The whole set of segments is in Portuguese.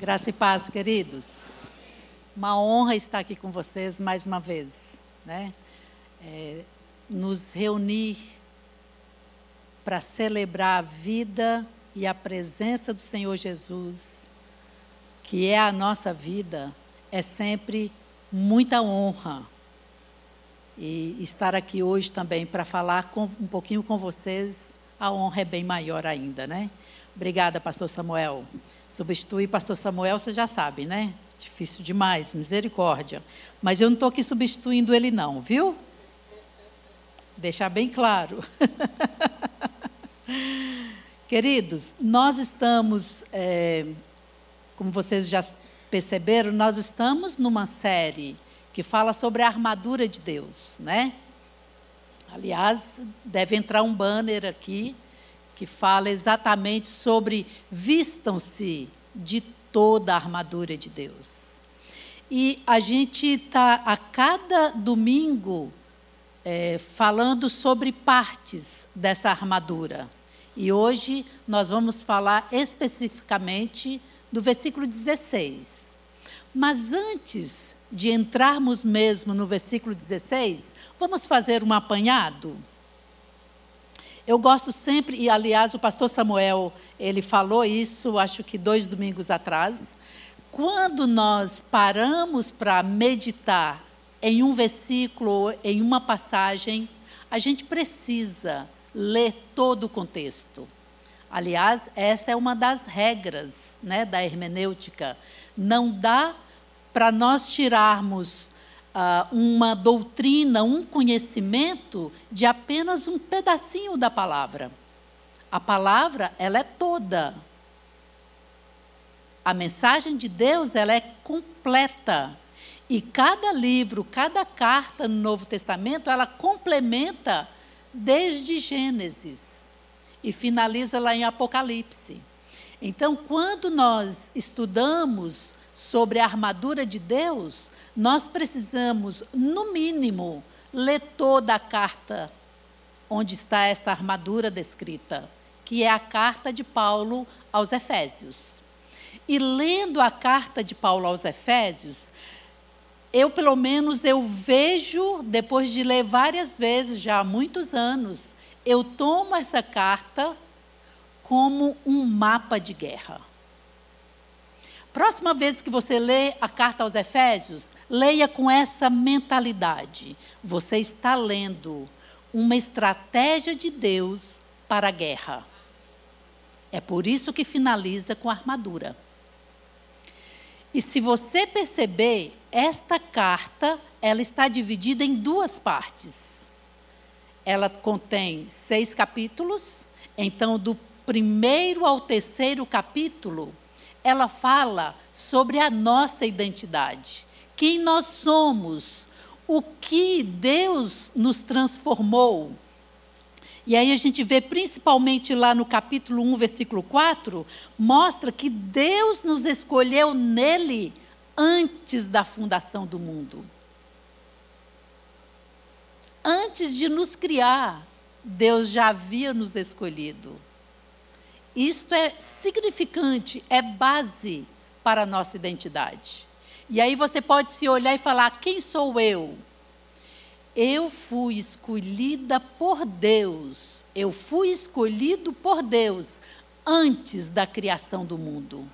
Graça e paz, queridos. Uma honra estar aqui com vocês mais uma vez, né? É, nos reunir para celebrar a vida e a presença do Senhor Jesus, que é a nossa vida, é sempre muita honra. E estar aqui hoje também para falar com, um pouquinho com vocês, a honra é bem maior ainda, né? Obrigada, pastor Samuel. Substituir pastor Samuel, você já sabe, né? Difícil demais, misericórdia. Mas eu não estou aqui substituindo ele, não, viu? Deixar bem claro. Queridos, nós estamos, é, como vocês já perceberam, nós estamos numa série que fala sobre a armadura de Deus, né? Aliás, deve entrar um banner aqui que fala exatamente sobre vistam-se de toda a armadura de Deus. E a gente está a cada domingo é, falando sobre partes dessa armadura. E hoje nós vamos falar especificamente do versículo 16. Mas antes de entrarmos mesmo no versículo 16, vamos fazer um apanhado? Eu gosto sempre, e aliás o pastor Samuel, ele falou isso, acho que dois domingos atrás. Quando nós paramos para meditar em um versículo, em uma passagem, a gente precisa ler todo o contexto. Aliás, essa é uma das regras né, da hermenêutica. Não dá para nós tirarmos uh, uma doutrina, um conhecimento de apenas um pedacinho da palavra. A palavra, ela é toda. A mensagem de Deus, ela é completa. E cada livro, cada carta no Novo Testamento, ela complementa desde Gênesis e finaliza lá em Apocalipse. Então, quando nós estudamos sobre a armadura de Deus, nós precisamos, no mínimo, ler toda a carta onde está essa armadura descrita, que é a carta de Paulo aos Efésios. E lendo a carta de Paulo aos Efésios, eu pelo menos eu vejo, depois de ler várias vezes, já há muitos anos, eu tomo essa carta como um mapa de guerra. Próxima vez que você lê a carta aos Efésios, Leia com essa mentalidade. Você está lendo uma estratégia de Deus para a guerra. É por isso que finaliza com a armadura. E se você perceber, esta carta, ela está dividida em duas partes. Ela contém seis capítulos, então do primeiro ao terceiro capítulo, ela fala sobre a nossa identidade quem nós somos, o que Deus nos transformou. E aí a gente vê principalmente lá no capítulo 1, versículo 4, mostra que Deus nos escolheu nele antes da fundação do mundo. Antes de nos criar, Deus já havia nos escolhido. Isto é significante, é base para a nossa identidade. E aí você pode se olhar e falar: quem sou eu? Eu fui escolhida por Deus. Eu fui escolhido por Deus antes da criação do mundo.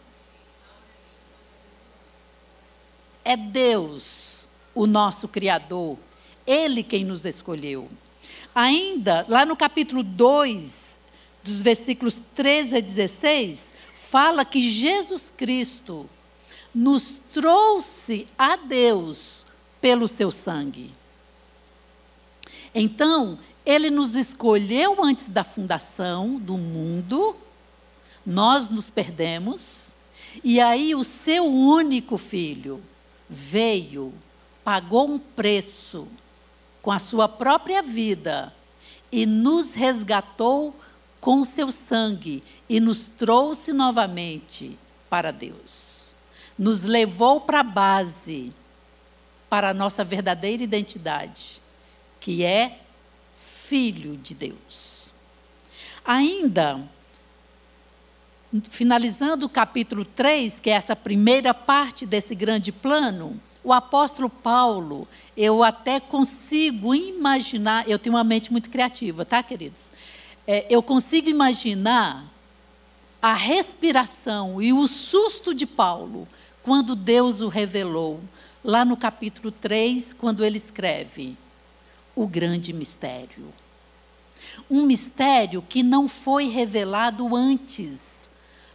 É Deus, o nosso Criador, Ele quem nos escolheu. Ainda, lá no capítulo 2, dos versículos 13 a 16, fala que Jesus Cristo nos trouxe a Deus pelo seu sangue. Então, ele nos escolheu antes da fundação do mundo, nós nos perdemos, e aí o seu único filho veio, pagou um preço com a sua própria vida e nos resgatou com seu sangue e nos trouxe novamente para Deus nos levou para a base, para a nossa verdadeira identidade, que é filho de Deus. Ainda, finalizando o capítulo 3, que é essa primeira parte desse grande plano, o apóstolo Paulo, eu até consigo imaginar, eu tenho uma mente muito criativa, tá, queridos? É, eu consigo imaginar a respiração e o susto de Paulo quando Deus o revelou, lá no capítulo 3, quando ele escreve: O grande mistério. Um mistério que não foi revelado antes,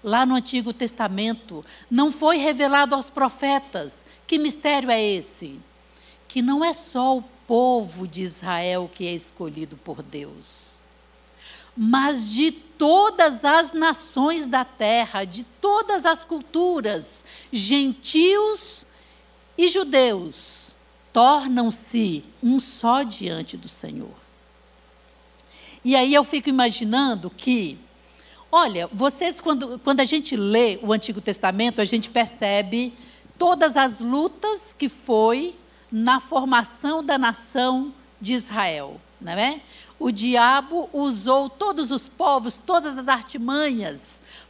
lá no Antigo Testamento, não foi revelado aos profetas. Que mistério é esse? Que não é só o povo de Israel que é escolhido por Deus mas de todas as nações da terra, de todas as culturas, gentios e judeus, tornam-se um só diante do Senhor. E aí eu fico imaginando que, olha, vocês, quando, quando a gente lê o Antigo Testamento, a gente percebe todas as lutas que foi na formação da nação de Israel, não é? O diabo usou todos os povos, todas as artimanhas,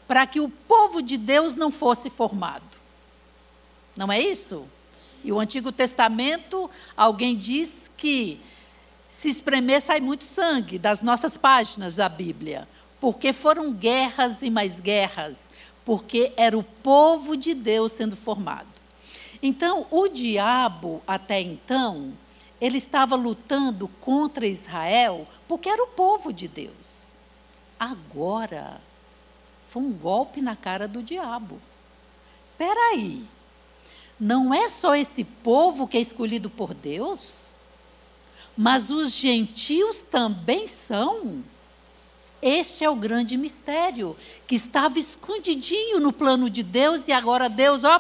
para que o povo de Deus não fosse formado. Não é isso? E o Antigo Testamento, alguém diz que se espremer sai muito sangue das nossas páginas da Bíblia, porque foram guerras e mais guerras, porque era o povo de Deus sendo formado. Então, o diabo, até então, ele estava lutando contra Israel porque era o povo de Deus. Agora, foi um golpe na cara do diabo. Espera aí, não é só esse povo que é escolhido por Deus? Mas os gentios também são? Este é o grande mistério, que estava escondidinho no plano de Deus e agora Deus, ó,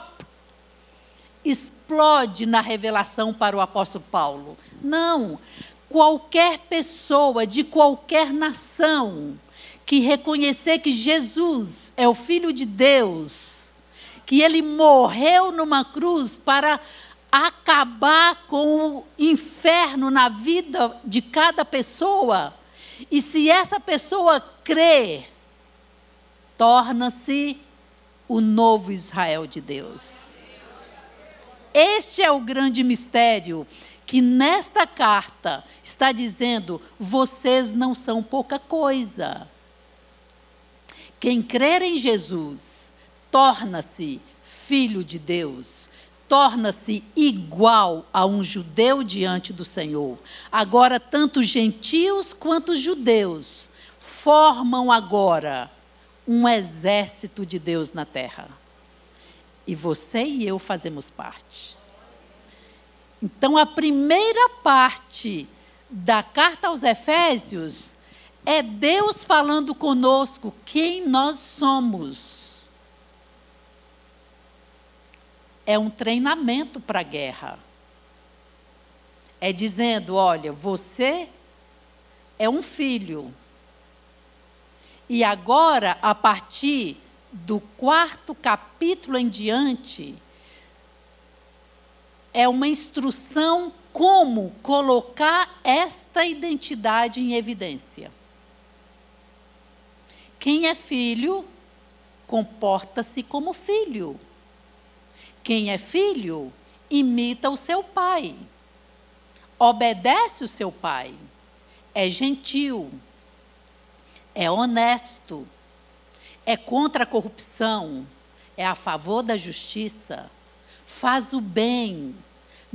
explode na revelação para o apóstolo Paulo. Não, qualquer pessoa de qualquer nação que reconhecer que Jesus é o Filho de Deus, que ele morreu numa cruz para acabar com o inferno na vida de cada pessoa, e se essa pessoa crê, torna-se o novo Israel de Deus. Este é o grande mistério que nesta carta está dizendo: vocês não são pouca coisa. Quem crer em Jesus torna-se filho de Deus, torna-se igual a um judeu diante do Senhor. Agora, tanto gentios quanto judeus formam agora um exército de Deus na terra. E você e eu fazemos parte. Então, a primeira parte da carta aos Efésios é Deus falando conosco quem nós somos. É um treinamento para a guerra. É dizendo: olha, você é um filho. E agora, a partir do quarto capítulo em diante, é uma instrução como colocar esta identidade em evidência. Quem é filho, comporta-se como filho. Quem é filho, imita o seu pai. Obedece o seu pai. É gentil. É honesto. É contra a corrupção. É a favor da justiça. Faz o bem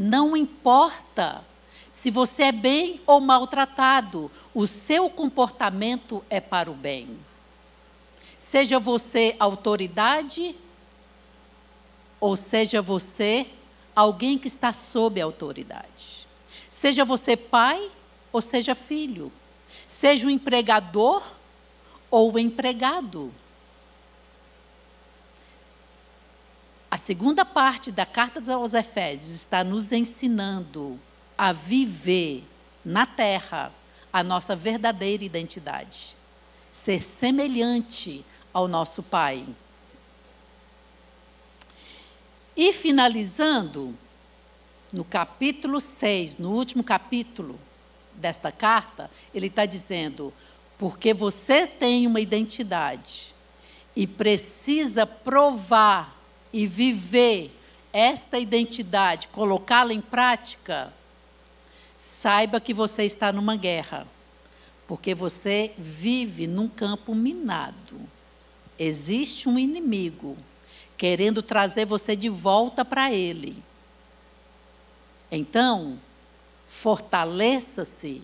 não importa se você é bem ou maltratado, o seu comportamento é para o bem. Seja você autoridade, ou seja você alguém que está sob autoridade. Seja você pai, ou seja filho. Seja o empregador ou o empregado. A segunda parte da carta aos Efésios está nos ensinando a viver na terra a nossa verdadeira identidade, ser semelhante ao nosso Pai. E finalizando, no capítulo 6, no último capítulo desta carta, ele está dizendo: porque você tem uma identidade e precisa provar e viver esta identidade, colocá-la em prática, saiba que você está numa guerra, porque você vive num campo minado. Existe um inimigo querendo trazer você de volta para ele. Então, fortaleça-se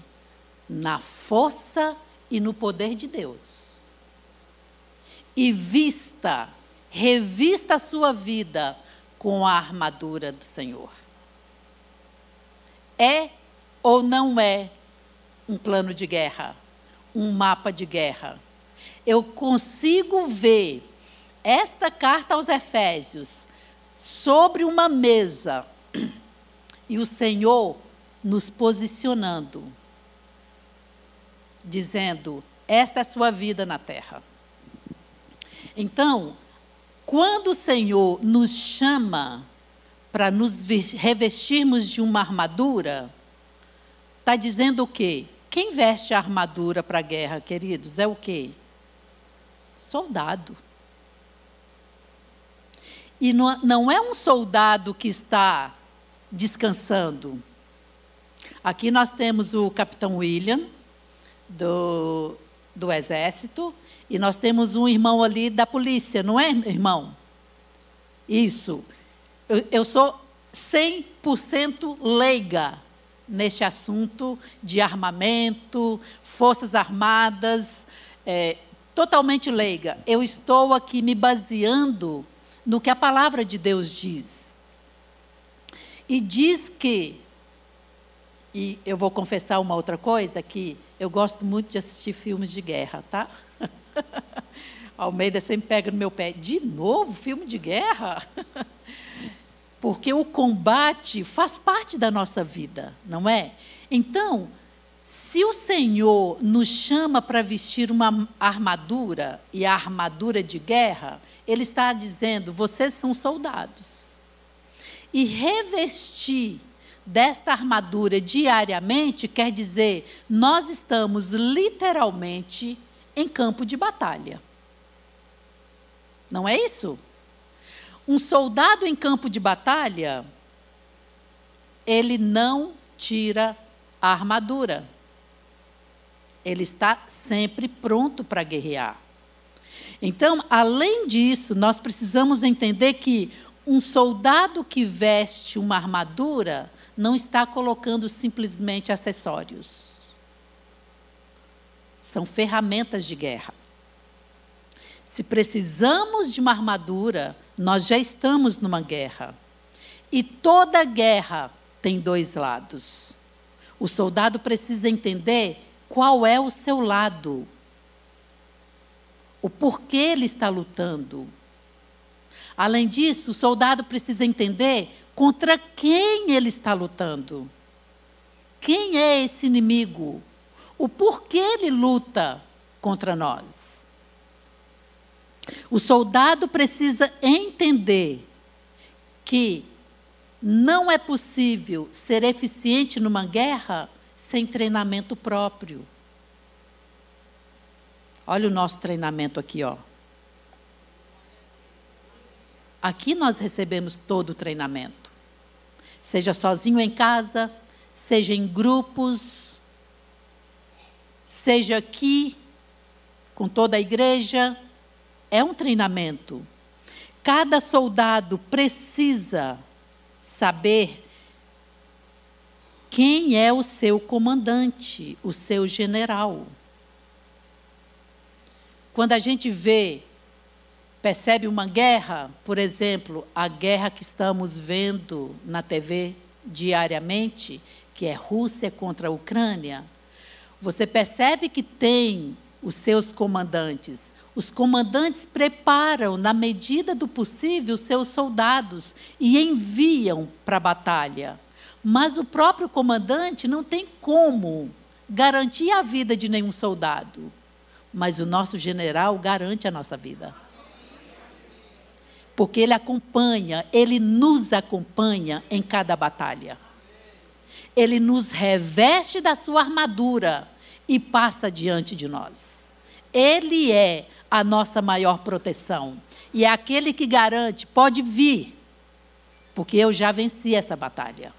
na força e no poder de Deus. E vista, revista a sua vida com a armadura do Senhor. É ou não é um plano de guerra, um mapa de guerra? Eu consigo ver esta carta aos Efésios sobre uma mesa e o Senhor nos posicionando, dizendo: esta é a sua vida na terra. Então, quando o Senhor nos chama para nos revestirmos de uma armadura, está dizendo o quê? Quem veste a armadura para a guerra, queridos, é o quê? Soldado. E não, é um soldado que está descansando. Aqui nós temos o capitão William, do, do Exército, e nós temos um irmão ali da polícia, não é, irmão? Isso. Eu, eu sou 100% leiga neste assunto de armamento, forças armadas, é, totalmente leiga. Eu estou aqui me baseando no que a palavra de Deus diz. E diz que, e eu vou confessar uma outra coisa, que eu gosto muito de assistir filmes de guerra, tá? Almeida sempre pega no meu pé. De novo, filme de guerra? Porque o combate faz parte da nossa vida, não é? Então, se o Senhor nos chama para vestir uma armadura, e a armadura de guerra, Ele está dizendo: vocês são soldados e revestir desta armadura diariamente quer dizer nós estamos literalmente em campo de batalha. Não é isso? Um soldado em campo de batalha, ele não tira a armadura. Ele está sempre pronto para guerrear. Então, além disso, nós precisamos entender que um soldado que veste uma armadura não está colocando simplesmente acessórios. São ferramentas de guerra. Se precisamos de uma armadura, nós já estamos numa guerra. E toda guerra tem dois lados. O soldado precisa entender qual é o seu lado, o porquê ele está lutando. Além disso, o soldado precisa entender contra quem ele está lutando. Quem é esse inimigo? O porquê ele luta contra nós. O soldado precisa entender que não é possível ser eficiente numa guerra sem treinamento próprio. Olha o nosso treinamento aqui, ó. Aqui nós recebemos todo o treinamento. Seja sozinho em casa, seja em grupos, seja aqui com toda a igreja, é um treinamento. Cada soldado precisa saber quem é o seu comandante, o seu general. Quando a gente vê percebe uma guerra, por exemplo, a guerra que estamos vendo na TV diariamente, que é Rússia contra a Ucrânia, você percebe que tem os seus comandantes. Os comandantes preparam, na medida do possível, os seus soldados e enviam para a batalha. Mas o próprio comandante não tem como garantir a vida de nenhum soldado. Mas o nosso general garante a nossa vida porque Ele acompanha, Ele nos acompanha em cada batalha. Ele nos reveste da sua armadura e passa diante de nós. Ele é a nossa maior proteção. E é aquele que garante, pode vir, porque eu já venci essa batalha.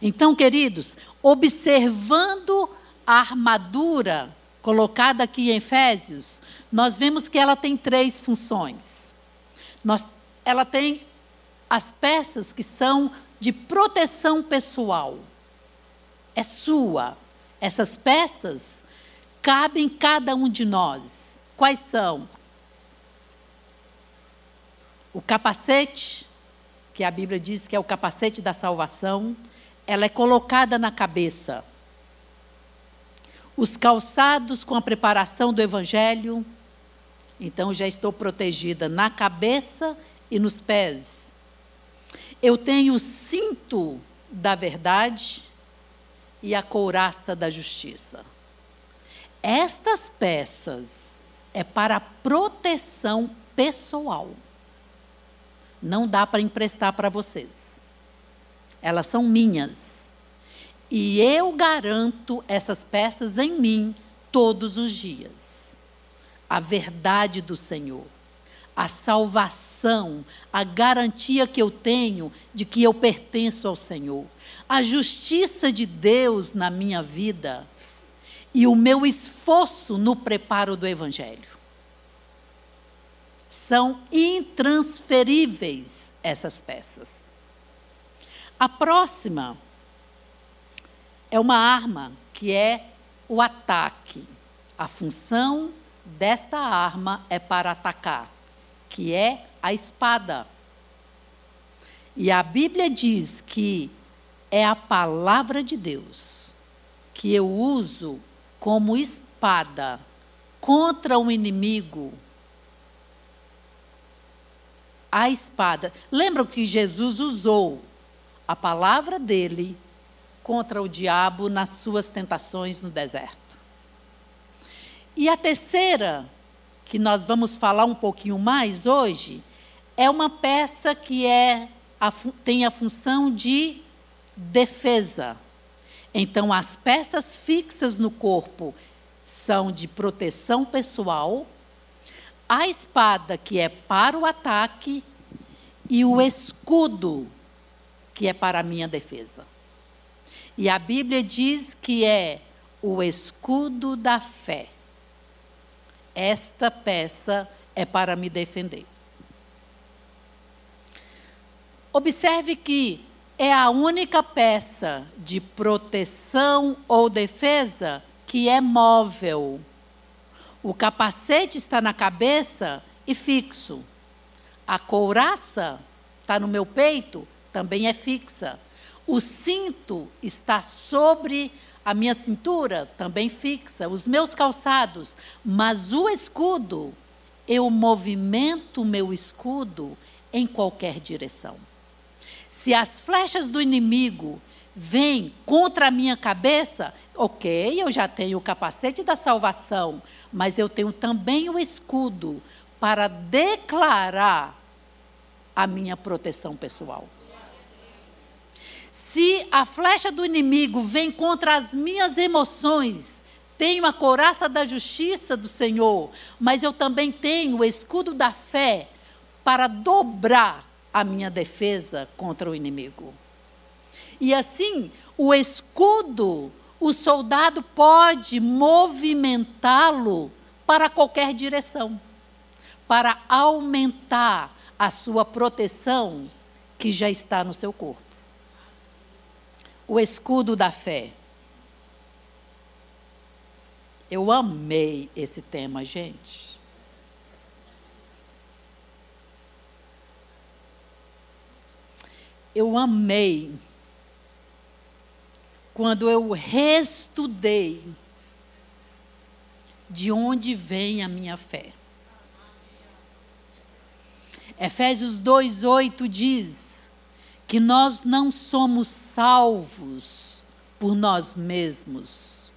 Então, queridos, observando a armadura colocada aqui em Efésios, nós vemos que ela tem três funções. Nós, ela tem as peças que são de proteção pessoal. É sua. Essas peças cabem cada um de nós. Quais são? O capacete, que a Bíblia diz que é o capacete da salvação, ela é colocada na cabeça. Os calçados com a preparação do evangelho, então já estou protegida na cabeça e nos pés. Eu tenho o cinto da verdade e a couraça da justiça. Estas peças é para proteção pessoal. Não dá para emprestar para vocês. Elas são minhas. E eu garanto essas peças em mim todos os dias. A verdade do Senhor, a salvação, a garantia que eu tenho de que eu pertenço ao Senhor, a justiça de Deus na minha vida e o meu esforço no preparo do Evangelho. São intransferíveis essas peças. A próxima é uma arma que é o ataque. A função desta arma é para atacar, que é a espada. E a Bíblia diz que é a palavra de Deus que eu uso como espada contra o inimigo. A espada. Lembram que Jesus usou a palavra dele contra o diabo nas suas tentações no deserto. E a terceira, que nós vamos falar um pouquinho mais hoje, é uma peça que é a, tem a função de defesa. Então, as peças fixas no corpo são de proteção pessoal, a espada, que é para o ataque, e o escudo, que é para a minha defesa. E a Bíblia diz que é o escudo da fé. Esta peça é para me defender. Observe que é a única peça de proteção ou defesa que é móvel. O capacete está na cabeça e fixo. A couraça está no meu peito, também é fixa. O cinto está sobre a minha cintura, também fixa. Os meus calçados. Mas o escudo, eu movimento o meu escudo em qualquer direção. Se as flechas do inimigo vêm contra a minha cabeça, ok, eu já tenho o capacete da salvação, mas eu tenho também o escudo para declarar a minha proteção pessoal. Se a flecha do inimigo vem contra as minhas emoções, tenho a coraça da justiça do Senhor, mas eu também tenho o escudo da fé para dobrar a minha defesa contra o inimigo. E assim, o escudo, o soldado pode movimentá-lo para qualquer direção, para aumentar a sua proteção que já está no seu corpo. O escudo da fé. Eu amei esse tema, gente. eu amei quando eu reestudei de onde vem a minha fé. Efésios 2:8 diz que nós não somos salvos por nós mesmos,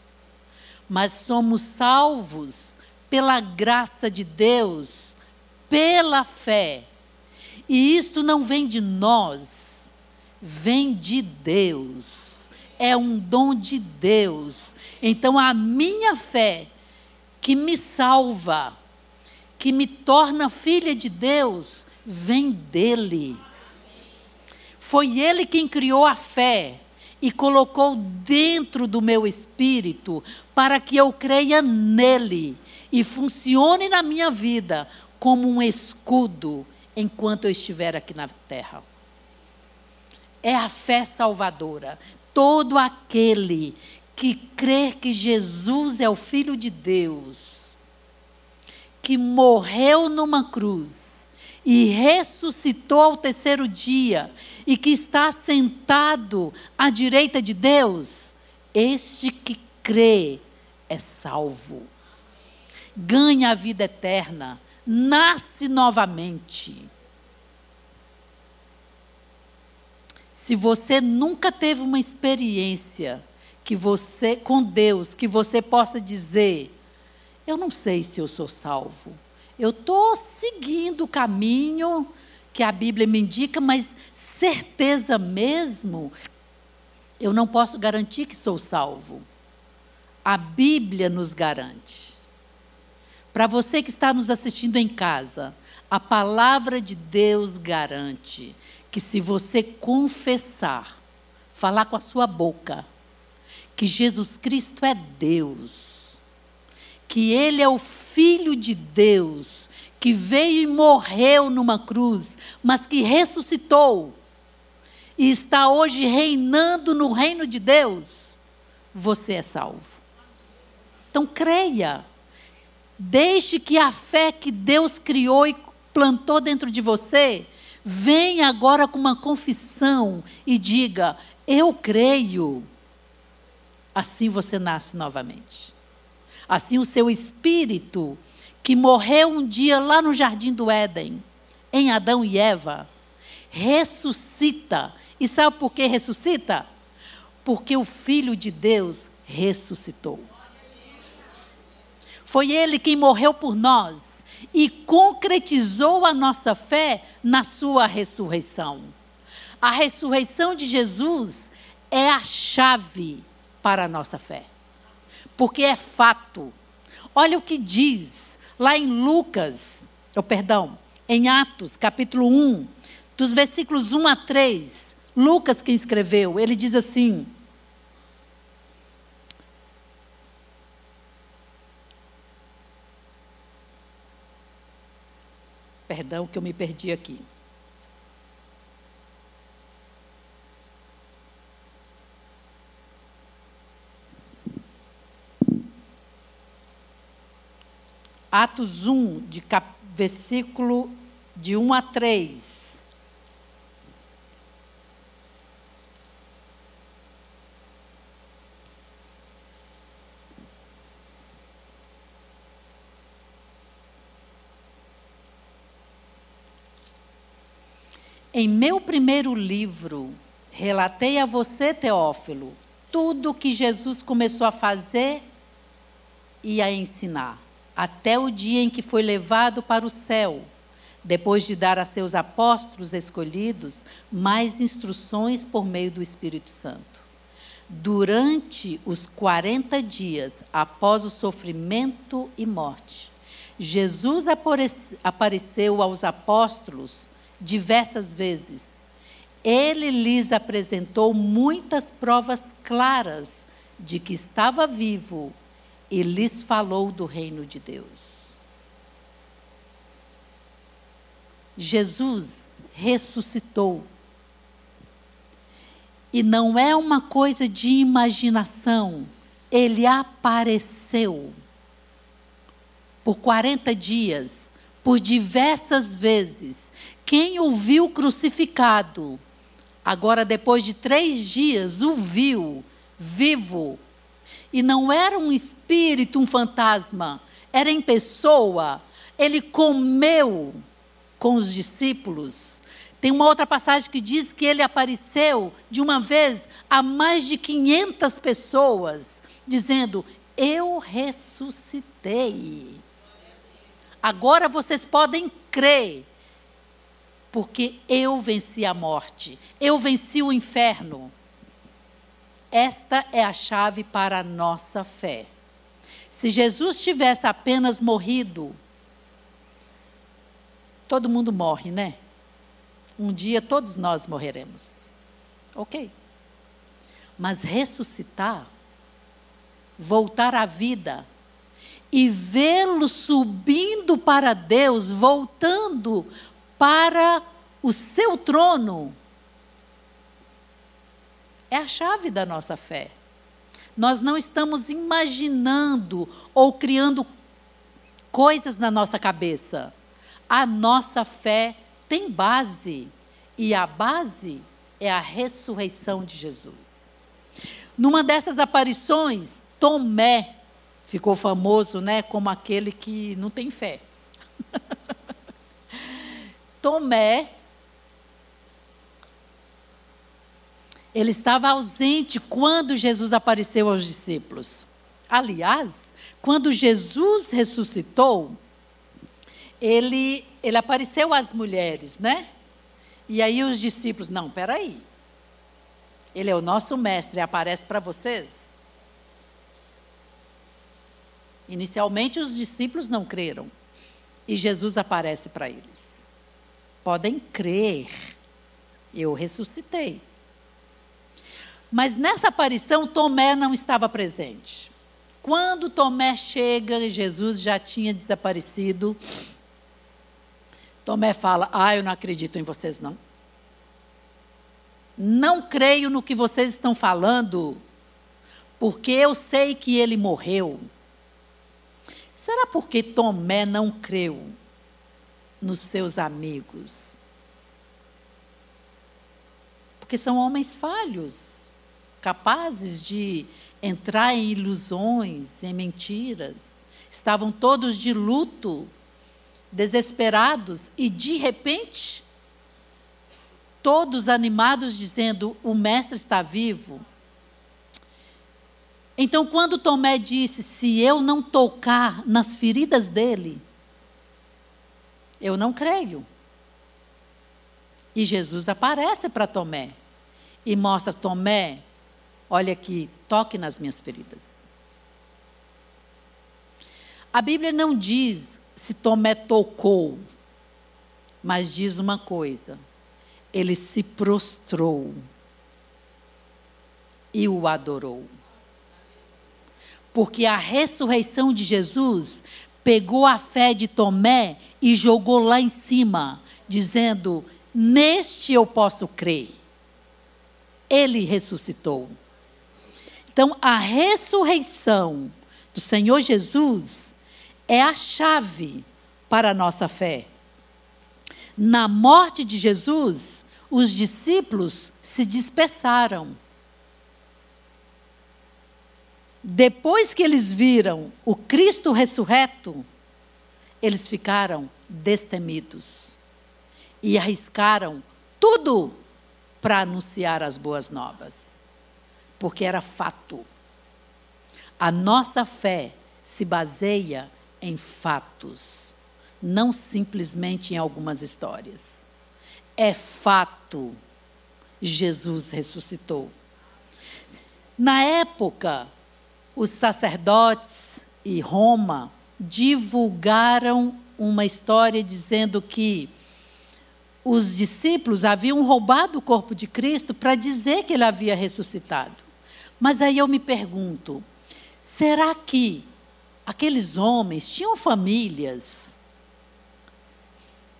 mas somos salvos pela graça de Deus, pela fé. E isto não vem de nós, vem de Deus, é um dom de Deus. Então a minha fé, que me salva, que me torna filha de Deus, vem dele. Foi ele quem criou a fé e colocou dentro do meu espírito para que eu creia nele e funcione na minha vida como um escudo enquanto eu estiver aqui na terra. É a fé salvadora. Todo aquele que crê que Jesus é o Filho de Deus, que morreu numa cruz e ressuscitou ao terceiro dia e que está sentado à direita de Deus, este que crê é salvo. Ganha a vida eterna, nasce novamente. Se você nunca teve uma experiência que você com Deus, que você possa dizer: eu não sei se eu sou salvo. Eu estou seguindo o caminho que a Bíblia me indica, mas certeza mesmo, eu não posso garantir que sou salvo. A Bíblia nos garante. Para você que está nos assistindo em casa, a palavra de Deus garante que se você confessar, falar com a sua boca, que Jesus Cristo é Deus, que Ele é o Filho de Deus, que veio e morreu numa cruz, mas que ressuscitou e está hoje reinando no reino de Deus, você é salvo. Então creia. Deixe que a fé que Deus criou e plantou dentro de você venha agora com uma confissão e diga: Eu creio. Assim você nasce novamente. Assim o seu espírito, que morreu um dia lá no jardim do Éden, em Adão e Eva, ressuscita e sabe por que ressuscita? Porque o Filho de Deus ressuscitou. Foi Ele quem morreu por nós e concretizou a nossa fé na Sua ressurreição. A ressurreição de Jesus é a chave para a nossa fé, porque é fato. Olha o que diz lá em Lucas, oh, perdão, em Atos, capítulo 1, dos versículos 1 a 3. Lucas quem escreveu, ele diz assim: Perdão que eu me perdi aqui. Atos 1, de cap, versículo de 1 a 3. Em meu primeiro livro, relatei a você, Teófilo, tudo o que Jesus começou a fazer e a ensinar, até o dia em que foi levado para o céu, depois de dar a seus apóstolos escolhidos mais instruções por meio do Espírito Santo. Durante os 40 dias após o sofrimento e morte, Jesus apareceu aos apóstolos diversas vezes. Ele lhes apresentou muitas provas claras de que estava vivo e lhes falou do reino de Deus. Jesus ressuscitou. E não é uma coisa de imaginação, ele apareceu por 40 dias, por diversas vezes, quem o viu crucificado, agora depois de três dias, o viu vivo. E não era um espírito, um fantasma, era em pessoa. Ele comeu com os discípulos. Tem uma outra passagem que diz que ele apareceu de uma vez a mais de 500 pessoas, dizendo: Eu ressuscitei. Agora vocês podem crer porque eu venci a morte, eu venci o inferno. Esta é a chave para a nossa fé. Se Jesus tivesse apenas morrido, todo mundo morre, né? Um dia todos nós morreremos. Ok. Mas ressuscitar, voltar à vida e vê-lo subindo para Deus, voltando para o seu trono, é a chave da nossa fé. Nós não estamos imaginando ou criando coisas na nossa cabeça. A nossa fé tem base. E a base é a ressurreição de Jesus. Numa dessas aparições, Tomé ficou famoso, né, como aquele que não tem fé. Tomé ele estava ausente quando Jesus apareceu aos discípulos. Aliás, quando Jesus ressuscitou, ele, ele apareceu às mulheres, né? E aí os discípulos, não, peraí. Ele é o nosso mestre, aparece para vocês? Inicialmente os discípulos não creram. E Jesus aparece para eles. Podem crer, eu ressuscitei. Mas nessa aparição, Tomé não estava presente. Quando Tomé chega, Jesus já tinha desaparecido. Tomé fala: Ah, eu não acredito em vocês, não. Não creio no que vocês estão falando, porque eu sei que ele morreu. Será porque Tomé não creu nos seus amigos? Porque são homens falhos, capazes de entrar em ilusões, em mentiras. Estavam todos de luto, desesperados, e de repente, todos animados, dizendo: O Mestre está vivo. Então, quando Tomé disse: Se eu não tocar nas feridas dele, eu não creio. E Jesus aparece para Tomé e mostra: Tomé, olha aqui, toque nas minhas feridas. A Bíblia não diz se Tomé tocou, mas diz uma coisa: ele se prostrou e o adorou porque a ressurreição de Jesus pegou a fé de Tomé e jogou lá em cima, dizendo: Neste eu posso crer. Ele ressuscitou. Então, a ressurreição do Senhor Jesus é a chave para a nossa fé. Na morte de Jesus, os discípulos se dispersaram. Depois que eles viram o Cristo ressurreto, eles ficaram destemidos e arriscaram tudo para anunciar as boas novas, porque era fato. A nossa fé se baseia em fatos, não simplesmente em algumas histórias. É fato. Jesus ressuscitou. Na época, os sacerdotes e Roma divulgaram uma história dizendo que os discípulos haviam roubado o corpo de Cristo para dizer que ele havia ressuscitado. Mas aí eu me pergunto: será que aqueles homens tinham famílias?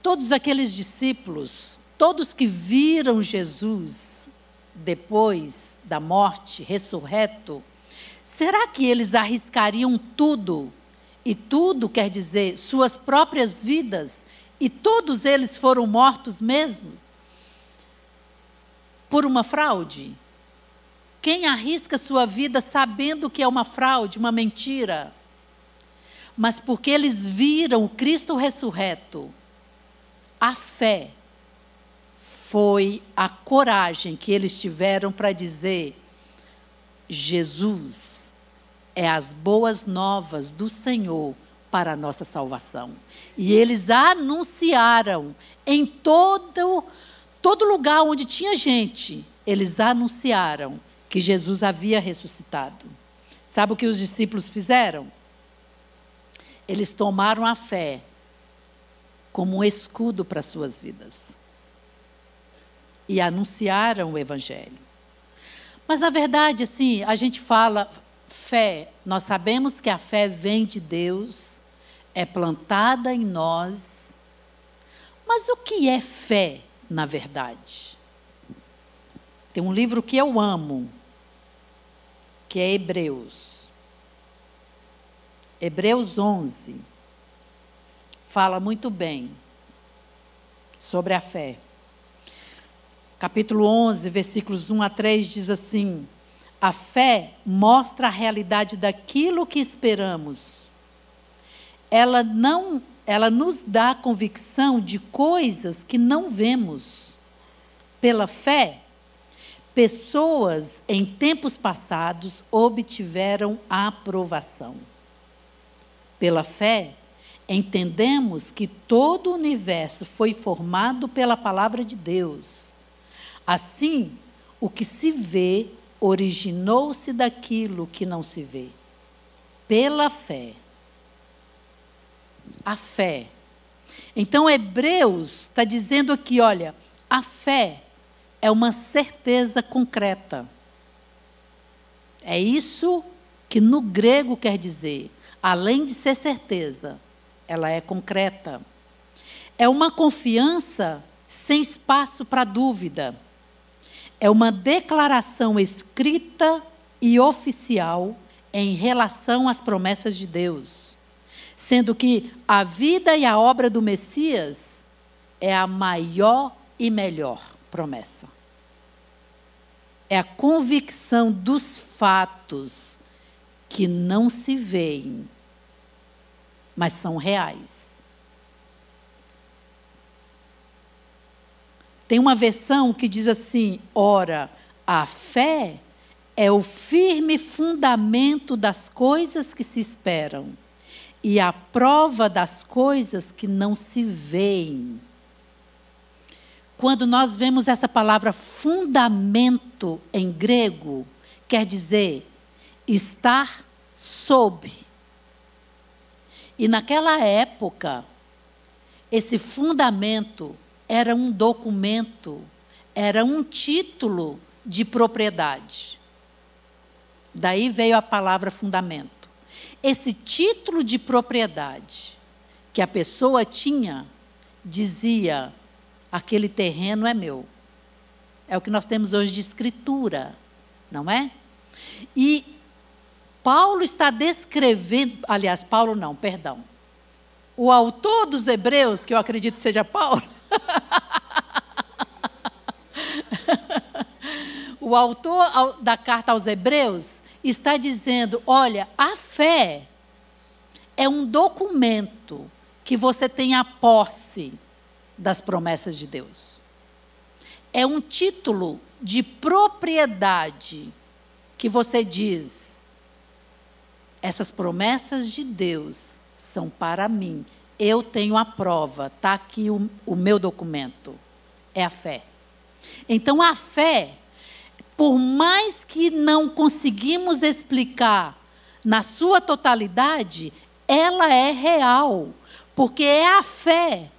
Todos aqueles discípulos, todos que viram Jesus depois da morte, ressurreto, Será que eles arriscariam tudo? E tudo quer dizer suas próprias vidas? E todos eles foram mortos mesmos? Por uma fraude? Quem arrisca sua vida sabendo que é uma fraude, uma mentira? Mas porque eles viram o Cristo ressurreto, a fé foi a coragem que eles tiveram para dizer: Jesus é as boas novas do Senhor para a nossa salvação. E eles anunciaram em todo, todo lugar onde tinha gente, eles anunciaram que Jesus havia ressuscitado. Sabe o que os discípulos fizeram? eles tomaram a fé como um escudo para suas vidas e anunciaram o evangelho. Mas na verdade, assim, a gente fala fé, nós sabemos que a fé vem de Deus, é plantada em nós. Mas o que é fé, na verdade? Tem um livro que eu amo, que é Hebreus. Hebreus 11 fala muito bem sobre a fé. Capítulo 11, versículos 1 a 3 diz assim: A fé mostra a realidade daquilo que esperamos. Ela não, ela nos dá convicção de coisas que não vemos. Pela fé, pessoas em tempos passados obtiveram aprovação. Pela fé, entendemos que todo o universo foi formado pela palavra de Deus. Assim, o que se vê originou-se daquilo que não se vê. Pela fé. A fé. Então, Hebreus está dizendo aqui: olha, a fé é uma certeza concreta. É isso que no grego quer dizer além de ser certeza, ela é concreta. É uma confiança sem espaço para dúvida. É uma declaração escrita e oficial em relação às promessas de Deus, sendo que a vida e a obra do Messias é a maior e melhor promessa. É a convicção dos fatos que não se veem, mas são reais. Tem uma versão que diz assim: ora, a fé é o firme fundamento das coisas que se esperam e a prova das coisas que não se veem. Quando nós vemos essa palavra fundamento em grego, quer dizer estar sob. E naquela época, esse fundamento era um documento, era um título de propriedade. Daí veio a palavra fundamento. Esse título de propriedade que a pessoa tinha dizia: aquele terreno é meu. É o que nós temos hoje de escritura, não é? E Paulo está descrevendo, aliás, Paulo não, perdão. O autor dos Hebreus, que eu acredito seja Paulo, o autor da carta aos Hebreus está dizendo: olha, a fé é um documento que você tem a posse das promessas de Deus. É um título de propriedade que você diz: essas promessas de Deus são para mim. Eu tenho a prova, está aqui o, o meu documento. É a fé. Então, a fé, por mais que não conseguimos explicar na sua totalidade, ela é real. Porque é a fé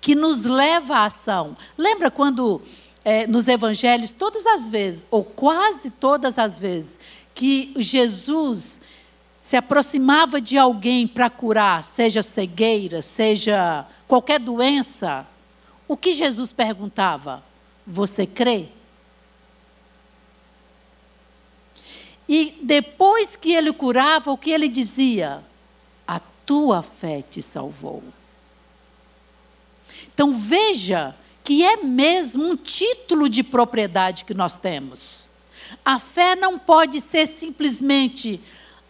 que nos leva à ação. Lembra quando é, nos evangelhos, todas as vezes, ou quase todas as vezes, que Jesus se aproximava de alguém para curar, seja cegueira, seja qualquer doença, o que Jesus perguntava? Você crê? E depois que ele curava, o que ele dizia? A tua fé te salvou. Então veja que é mesmo um título de propriedade que nós temos. A fé não pode ser simplesmente,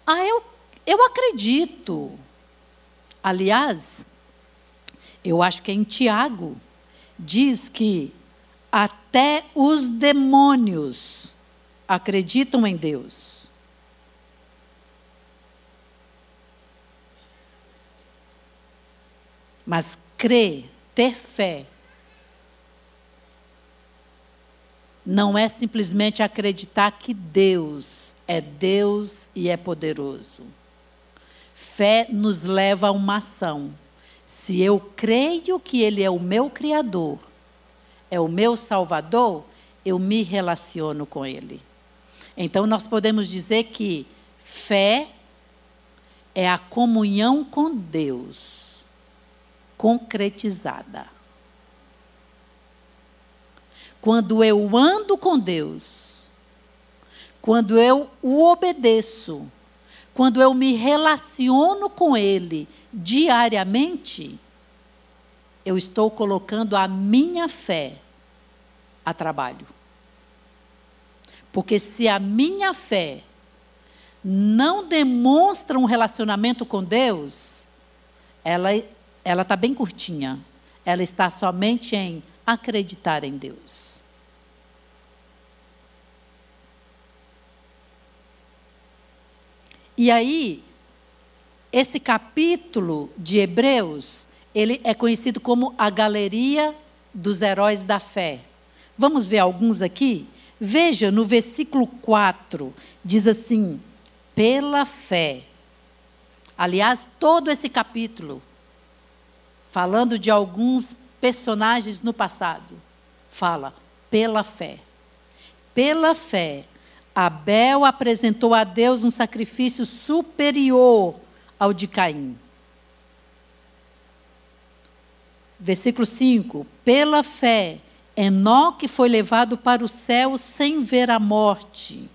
ah, eu eu acredito. Aliás, eu acho que é em Tiago, diz que até os demônios acreditam em Deus. Mas crer, ter fé, não é simplesmente acreditar que Deus é Deus e é poderoso. Fé nos leva a uma ação. Se eu creio que Ele é o meu Criador, é o meu Salvador, eu me relaciono com Ele. Então, nós podemos dizer que fé é a comunhão com Deus concretizada. Quando eu ando com Deus, quando eu o obedeço, quando eu me relaciono com Ele diariamente, eu estou colocando a minha fé a trabalho. Porque se a minha fé não demonstra um relacionamento com Deus, ela ela está bem curtinha. Ela está somente em acreditar em Deus. E aí, esse capítulo de Hebreus, ele é conhecido como a galeria dos heróis da fé. Vamos ver alguns aqui? Veja, no versículo 4, diz assim: pela fé. Aliás, todo esse capítulo, falando de alguns personagens no passado, fala pela fé. Pela fé, Abel apresentou a Deus um sacrifício superior ao de Caim. Versículo 5: Pela fé, Enoque foi levado para o céu sem ver a morte.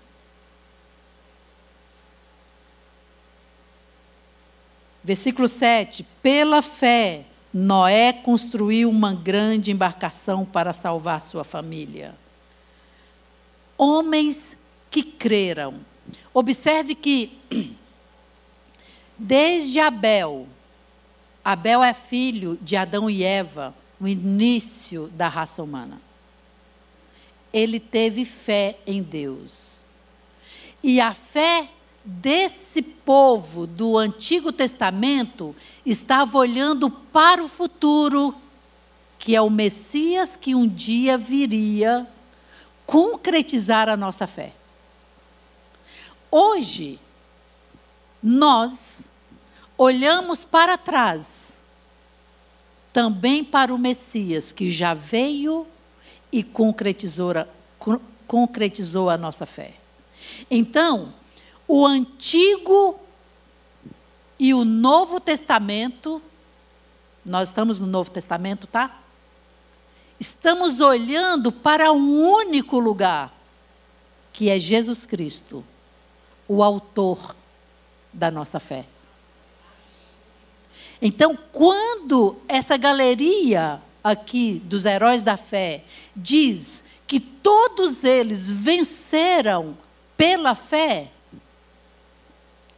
Versículo 7: Pela fé, Noé construiu uma grande embarcação para salvar sua família. Homens que creram. Observe que, desde Abel, Abel é filho de Adão e Eva, o início da raça humana. Ele teve fé em Deus. E a fé desse povo do Antigo Testamento estava olhando para o futuro, que é o Messias que um dia viria concretizar a nossa fé. Hoje, nós olhamos para trás, também para o Messias que já veio e concretizou a, concretizou a nossa fé. Então, o Antigo e o Novo Testamento, nós estamos no Novo Testamento, tá? Estamos olhando para um único lugar, que é Jesus Cristo o autor da nossa fé. Então, quando essa galeria aqui dos heróis da fé diz que todos eles venceram pela fé,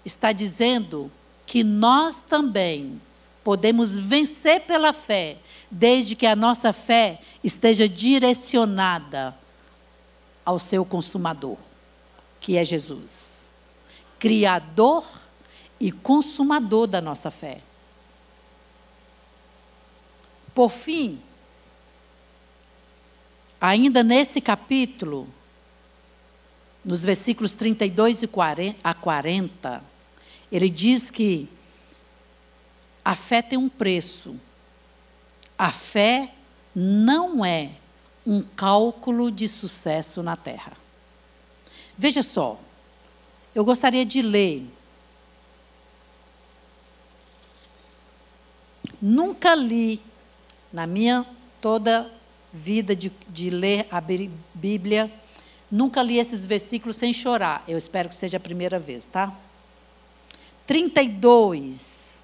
está dizendo que nós também podemos vencer pela fé, desde que a nossa fé esteja direcionada ao seu consumador, que é Jesus. Criador e consumador da nossa fé. Por fim, ainda nesse capítulo, nos versículos 32 a 40, ele diz que a fé tem um preço. A fé não é um cálculo de sucesso na terra. Veja só, eu gostaria de ler. Nunca li, na minha toda vida de, de ler a Bíblia, nunca li esses versículos sem chorar. Eu espero que seja a primeira vez, tá? 32.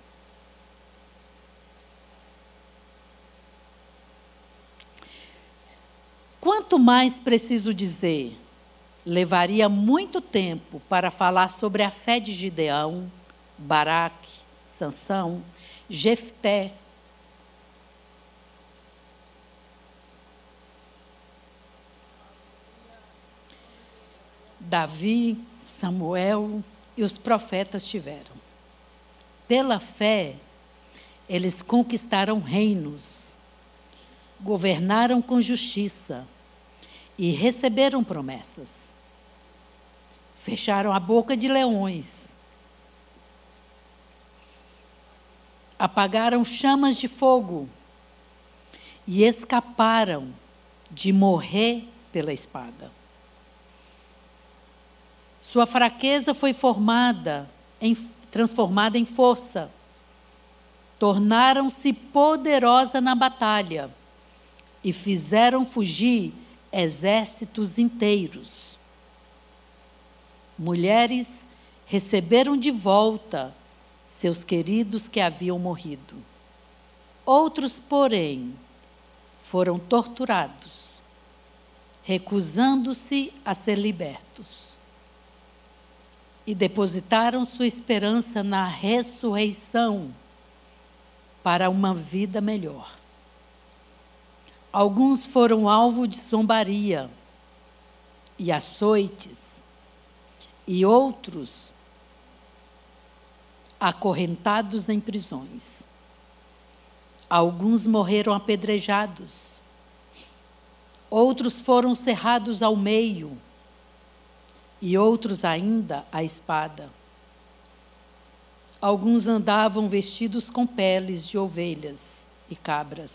Quanto mais preciso dizer? Levaria muito tempo para falar sobre a fé de Gideão, Baraque, Sansão, Jefté. Davi, Samuel e os profetas tiveram. Pela fé, eles conquistaram reinos, governaram com justiça e receberam promessas fecharam a boca de leões. apagaram chamas de fogo e escaparam de morrer pela espada. Sua fraqueza foi formada em, transformada em força. Tornaram-se poderosa na batalha e fizeram fugir exércitos inteiros. Mulheres receberam de volta seus queridos que haviam morrido. Outros, porém, foram torturados, recusando-se a ser libertos. E depositaram sua esperança na ressurreição para uma vida melhor. Alguns foram alvo de zombaria e açoites, e outros acorrentados em prisões. Alguns morreram apedrejados, outros foram cerrados ao meio, e outros ainda à espada. Alguns andavam vestidos com peles de ovelhas e cabras,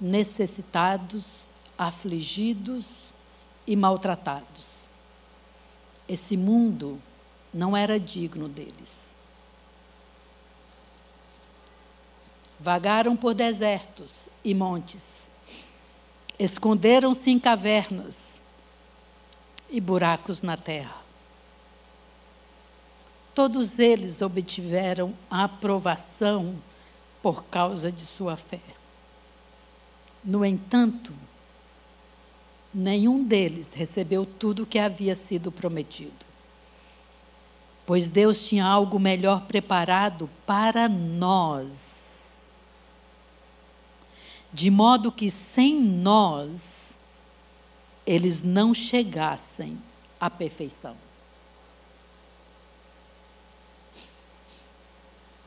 necessitados, afligidos e maltratados. Esse mundo não era digno deles. Vagaram por desertos e montes, esconderam-se em cavernas e buracos na terra. Todos eles obtiveram aprovação por causa de sua fé. No entanto, nenhum deles recebeu tudo o que havia sido prometido. Pois Deus tinha algo melhor preparado para nós de modo que sem nós eles não chegassem à perfeição.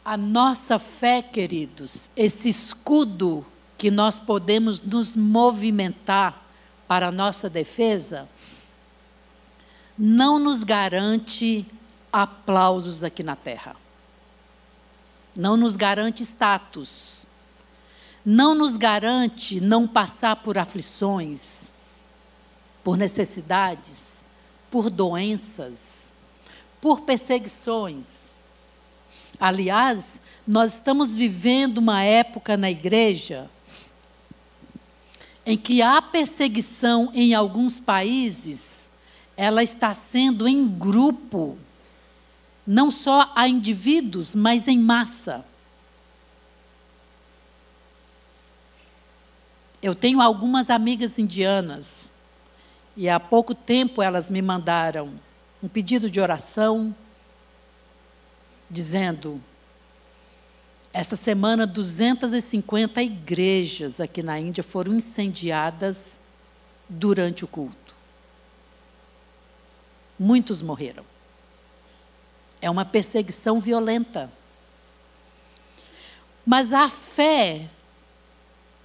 A nossa fé, queridos, esse escudo que nós podemos nos movimentar para a nossa defesa, não nos garante aplausos aqui na terra. Não nos garante status não nos garante não passar por aflições, por necessidades, por doenças, por perseguições. Aliás, nós estamos vivendo uma época na igreja em que a perseguição em alguns países ela está sendo em grupo, não só a indivíduos, mas em massa. Eu tenho algumas amigas indianas e há pouco tempo elas me mandaram um pedido de oração dizendo: esta semana 250 igrejas aqui na Índia foram incendiadas durante o culto. Muitos morreram. É uma perseguição violenta. Mas a fé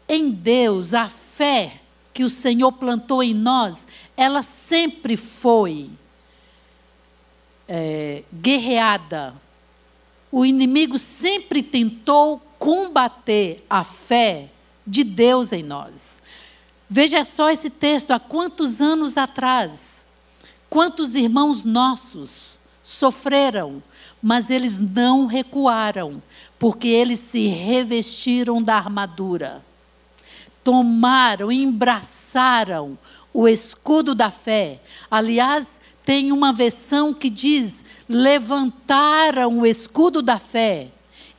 em Deus, a fé que o Senhor plantou em nós, ela sempre foi é, guerreada. O inimigo sempre tentou combater a fé de Deus em nós. Veja só esse texto, há quantos anos atrás, quantos irmãos nossos sofreram, mas eles não recuaram, porque eles se revestiram da armadura tomaram, embraçaram o escudo da fé. Aliás, tem uma versão que diz: levantaram o escudo da fé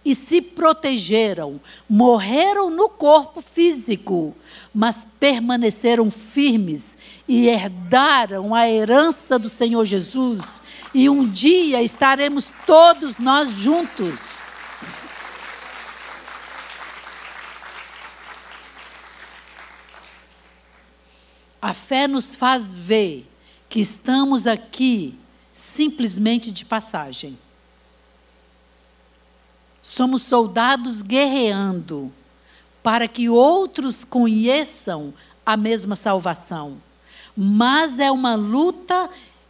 e se protegeram, morreram no corpo físico, mas permaneceram firmes e herdaram a herança do Senhor Jesus. E um dia estaremos todos nós juntos. A fé nos faz ver que estamos aqui simplesmente de passagem. Somos soldados guerreando para que outros conheçam a mesma salvação. Mas é uma luta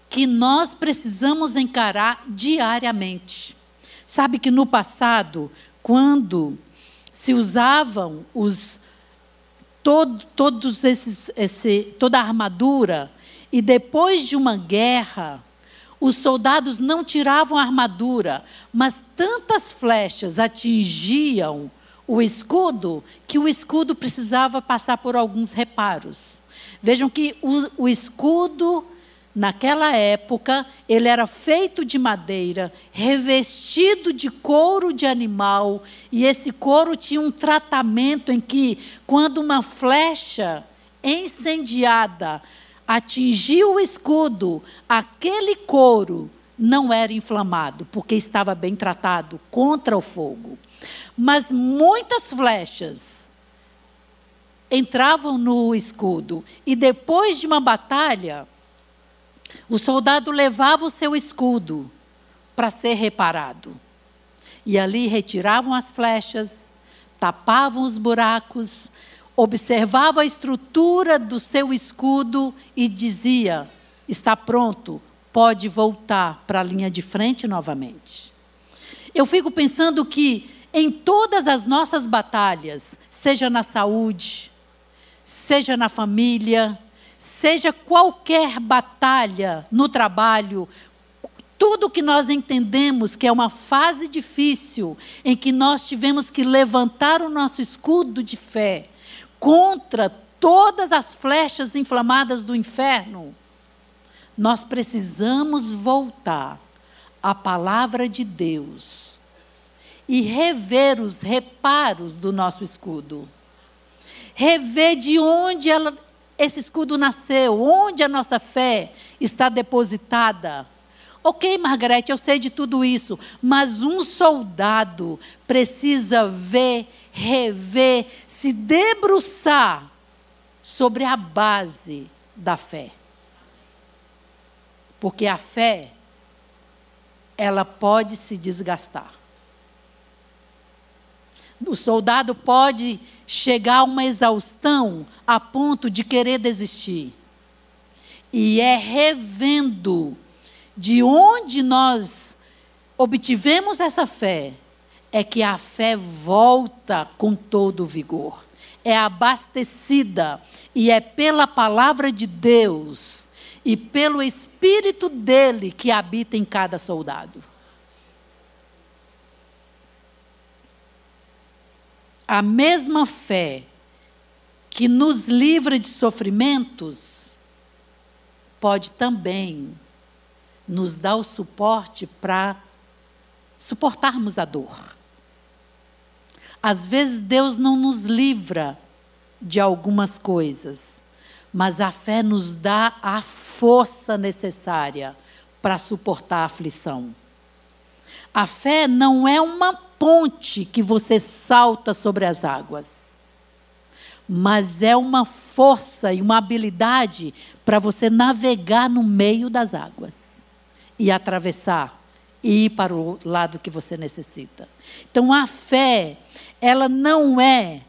que nós precisamos encarar diariamente. Sabe que no passado, quando se usavam os todo, todos esses, esse, toda a armadura, e depois de uma guerra, os soldados não tiravam a armadura, mas tantas flechas atingiam o escudo que o escudo precisava passar por alguns reparos. Vejam que o, o escudo Naquela época, ele era feito de madeira, revestido de couro de animal, e esse couro tinha um tratamento em que, quando uma flecha incendiada atingiu o escudo, aquele couro não era inflamado, porque estava bem tratado contra o fogo. Mas muitas flechas entravam no escudo, e depois de uma batalha, o soldado levava o seu escudo para ser reparado. E ali retiravam as flechas, tapavam os buracos, observava a estrutura do seu escudo e dizia: está pronto, pode voltar para a linha de frente novamente. Eu fico pensando que em todas as nossas batalhas, seja na saúde, seja na família, seja qualquer batalha no trabalho, tudo que nós entendemos que é uma fase difícil, em que nós tivemos que levantar o nosso escudo de fé contra todas as flechas inflamadas do inferno, nós precisamos voltar à palavra de Deus e rever os reparos do nosso escudo. Rever de onde ela, esse escudo nasceu? Onde a nossa fé está depositada? Ok, Margarete, eu sei de tudo isso, mas um soldado precisa ver, rever, se debruçar sobre a base da fé. Porque a fé, ela pode se desgastar. O soldado pode chegar a uma exaustão a ponto de querer desistir. E é revendo de onde nós obtivemos essa fé, é que a fé volta com todo o vigor. É abastecida e é pela palavra de Deus e pelo Espírito dele que habita em cada soldado. a mesma fé que nos livra de sofrimentos, pode também nos dar o suporte para suportarmos a dor. Às vezes Deus não nos livra de algumas coisas, mas a fé nos dá a força necessária para suportar a aflição. A fé não é uma ponte que você salta sobre as águas, mas é uma força e uma habilidade para você navegar no meio das águas e atravessar e ir para o lado que você necessita. Então a fé, ela não é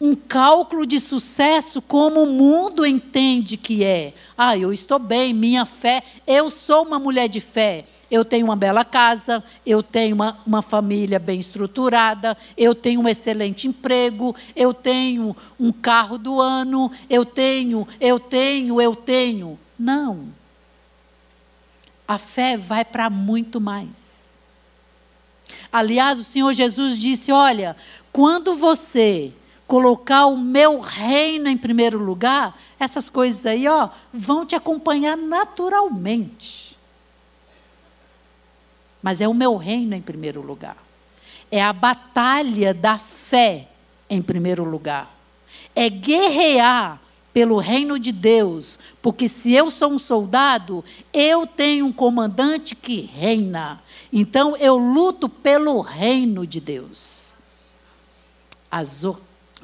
um cálculo de sucesso como o mundo entende que é. Ah, eu estou bem, minha fé, eu sou uma mulher de fé. Eu tenho uma bela casa, eu tenho uma, uma família bem estruturada, eu tenho um excelente emprego, eu tenho um carro do ano, eu tenho, eu tenho, eu tenho. Não. A fé vai para muito mais. Aliás, o Senhor Jesus disse: Olha, quando você colocar o meu reino em primeiro lugar, essas coisas aí, ó, vão te acompanhar naturalmente mas é o meu reino em primeiro lugar. É a batalha da fé em primeiro lugar. É guerrear pelo reino de Deus, porque se eu sou um soldado, eu tenho um comandante que reina. Então eu luto pelo reino de Deus. As,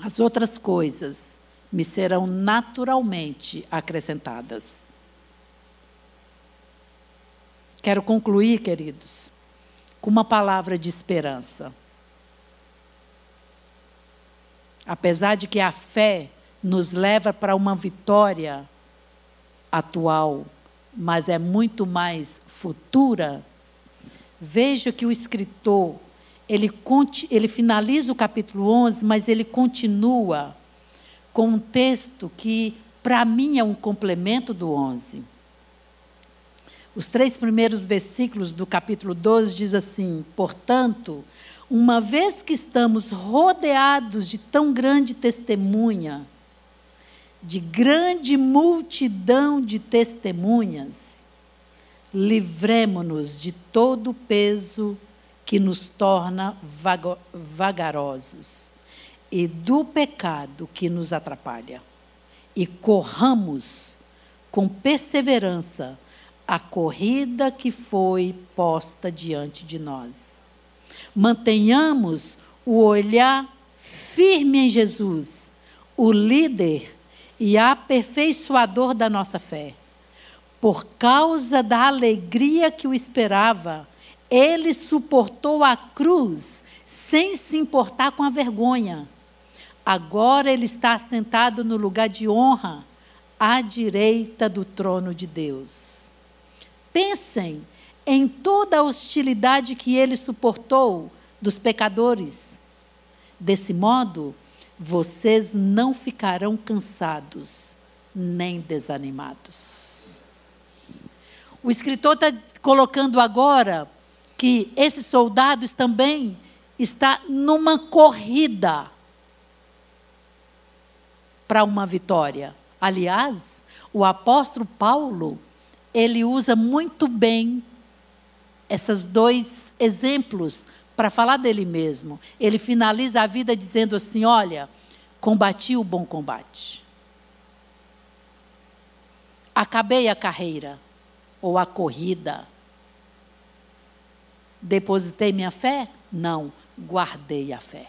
as outras coisas me serão naturalmente acrescentadas. Quero concluir, queridos, com uma palavra de esperança. Apesar de que a fé nos leva para uma vitória atual, mas é muito mais futura, veja que o escritor, ele, ele finaliza o capítulo 11, mas ele continua com um texto que, para mim, é um complemento do 11. Os três primeiros versículos do capítulo 12 diz assim: Portanto, uma vez que estamos rodeados de tão grande testemunha, de grande multidão de testemunhas, livremo-nos de todo o peso que nos torna vagarosos e do pecado que nos atrapalha, e corramos com perseverança a corrida que foi posta diante de nós. Mantenhamos o olhar firme em Jesus, o líder e aperfeiçoador da nossa fé. Por causa da alegria que o esperava, ele suportou a cruz sem se importar com a vergonha. Agora ele está sentado no lugar de honra, à direita do trono de Deus. Pensem em toda a hostilidade que ele suportou dos pecadores. Desse modo, vocês não ficarão cansados nem desanimados. O escritor está colocando agora que esses soldados também está numa corrida para uma vitória. Aliás, o apóstolo Paulo, ele usa muito bem esses dois exemplos para falar dele mesmo. Ele finaliza a vida dizendo assim: Olha, combati o bom combate. Acabei a carreira ou a corrida. Depositei minha fé? Não, guardei a fé.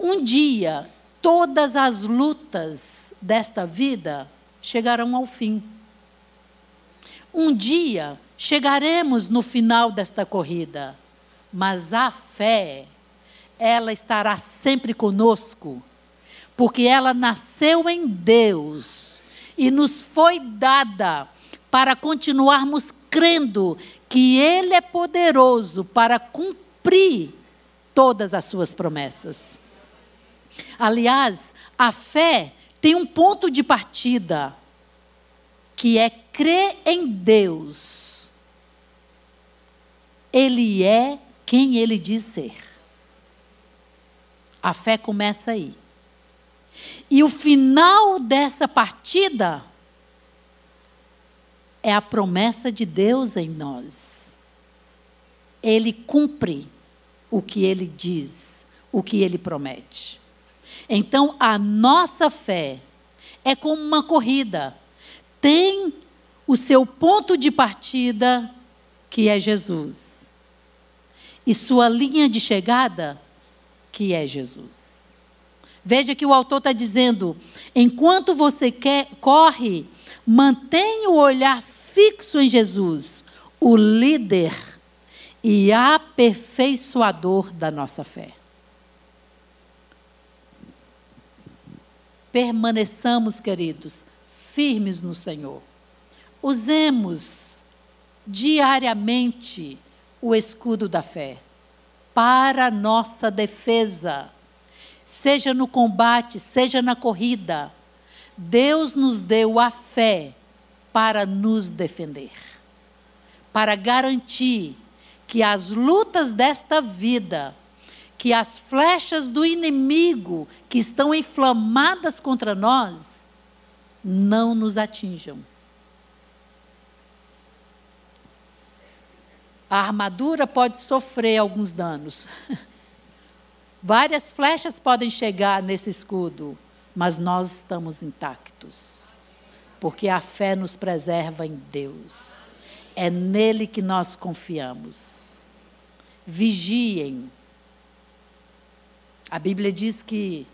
Um dia, todas as lutas desta vida chegarão ao fim. Um dia, chegaremos no final desta corrida, mas a fé, ela estará sempre conosco, porque ela nasceu em Deus e nos foi dada para continuarmos crendo que Ele é poderoso para cumprir todas as suas promessas. Aliás, a fé tem um ponto de partida, que é crer em Deus ele é quem ele diz ser. A fé começa aí. E o final dessa partida é a promessa de Deus em nós. Ele cumpre o que ele diz, o que ele promete. Então, a nossa fé é como uma corrida. Tem o seu ponto de partida, que é Jesus e sua linha de chegada, que é Jesus. Veja que o autor está dizendo: enquanto você quer, corre, mantenha o olhar fixo em Jesus, o líder e aperfeiçoador da nossa fé. Permaneçamos, queridos, firmes no Senhor. Usemos diariamente o escudo da fé para nossa defesa, seja no combate, seja na corrida. Deus nos deu a fé para nos defender, para garantir que as lutas desta vida, que as flechas do inimigo que estão inflamadas contra nós, não nos atinjam. A armadura pode sofrer alguns danos. Várias flechas podem chegar nesse escudo, mas nós estamos intactos. Porque a fé nos preserva em Deus. É nele que nós confiamos. Vigiem. A Bíblia diz que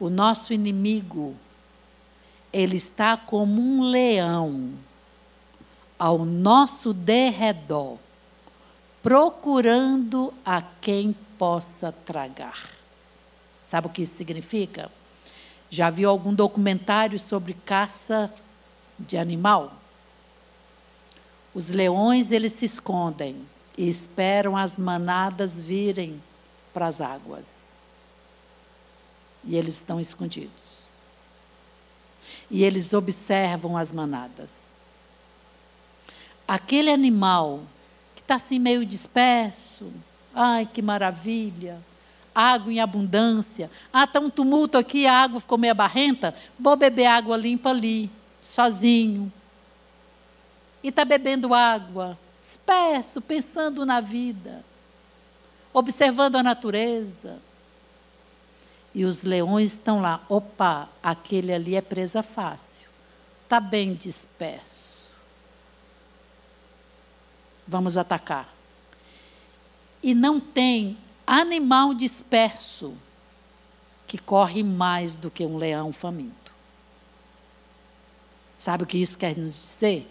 o nosso inimigo, ele está como um leão ao nosso derredor procurando a quem possa tragar. Sabe o que isso significa? Já viu algum documentário sobre caça de animal? Os leões, eles se escondem. e esperam as manadas virem para as águas. E eles estão escondidos. E eles observam as manadas. Aquele animal está assim meio disperso, ai que maravilha, água em abundância. Ah, está um tumulto aqui, a água ficou meio barrenta, vou beber água limpa ali, sozinho. E está bebendo água, disperso, pensando na vida, observando a natureza. E os leões estão lá. Opa, aquele ali é presa fácil. Está bem disperso. Vamos atacar. E não tem animal disperso que corre mais do que um leão faminto. Sabe o que isso quer nos dizer?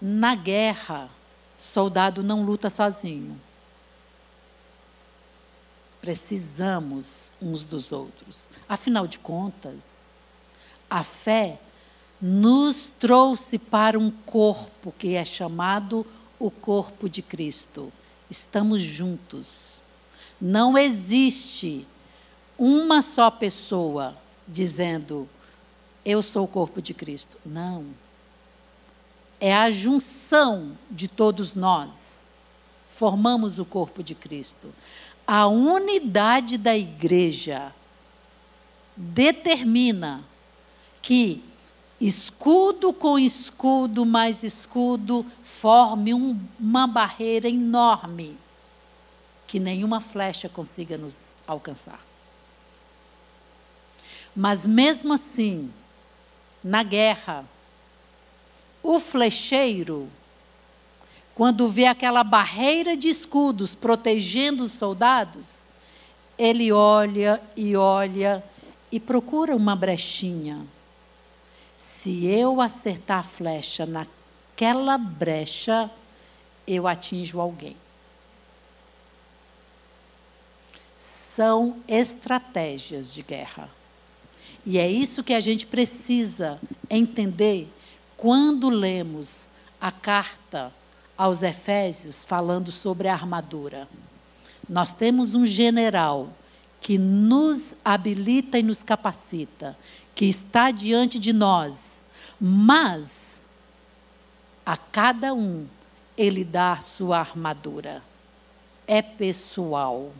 Na guerra, soldado não luta sozinho. Precisamos uns dos outros. Afinal de contas, a fé nos trouxe para um corpo que é chamado o corpo de Cristo. Estamos juntos. Não existe uma só pessoa dizendo, eu sou o corpo de Cristo. Não é a junção de todos nós. Formamos o corpo de Cristo. A unidade da igreja determina que escudo com escudo mais escudo forme um, uma barreira enorme que nenhuma flecha consiga nos alcançar. Mas mesmo assim, na guerra, o flecheiro, quando vê aquela barreira de escudos protegendo os soldados, ele olha e olha e procura uma brechinha. Se eu acertar a flecha naquela brecha, eu atinjo alguém. São estratégias de guerra. E é isso que a gente precisa entender quando lemos a carta aos Efésios falando sobre a armadura, nós temos um general que nos habilita e nos capacita, que está diante de nós, mas a cada um ele dá sua armadura. É pessoal.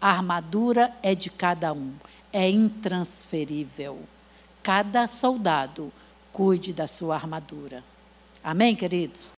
A armadura é de cada um, é intransferível. Cada soldado cuide da sua armadura. Amém, queridos?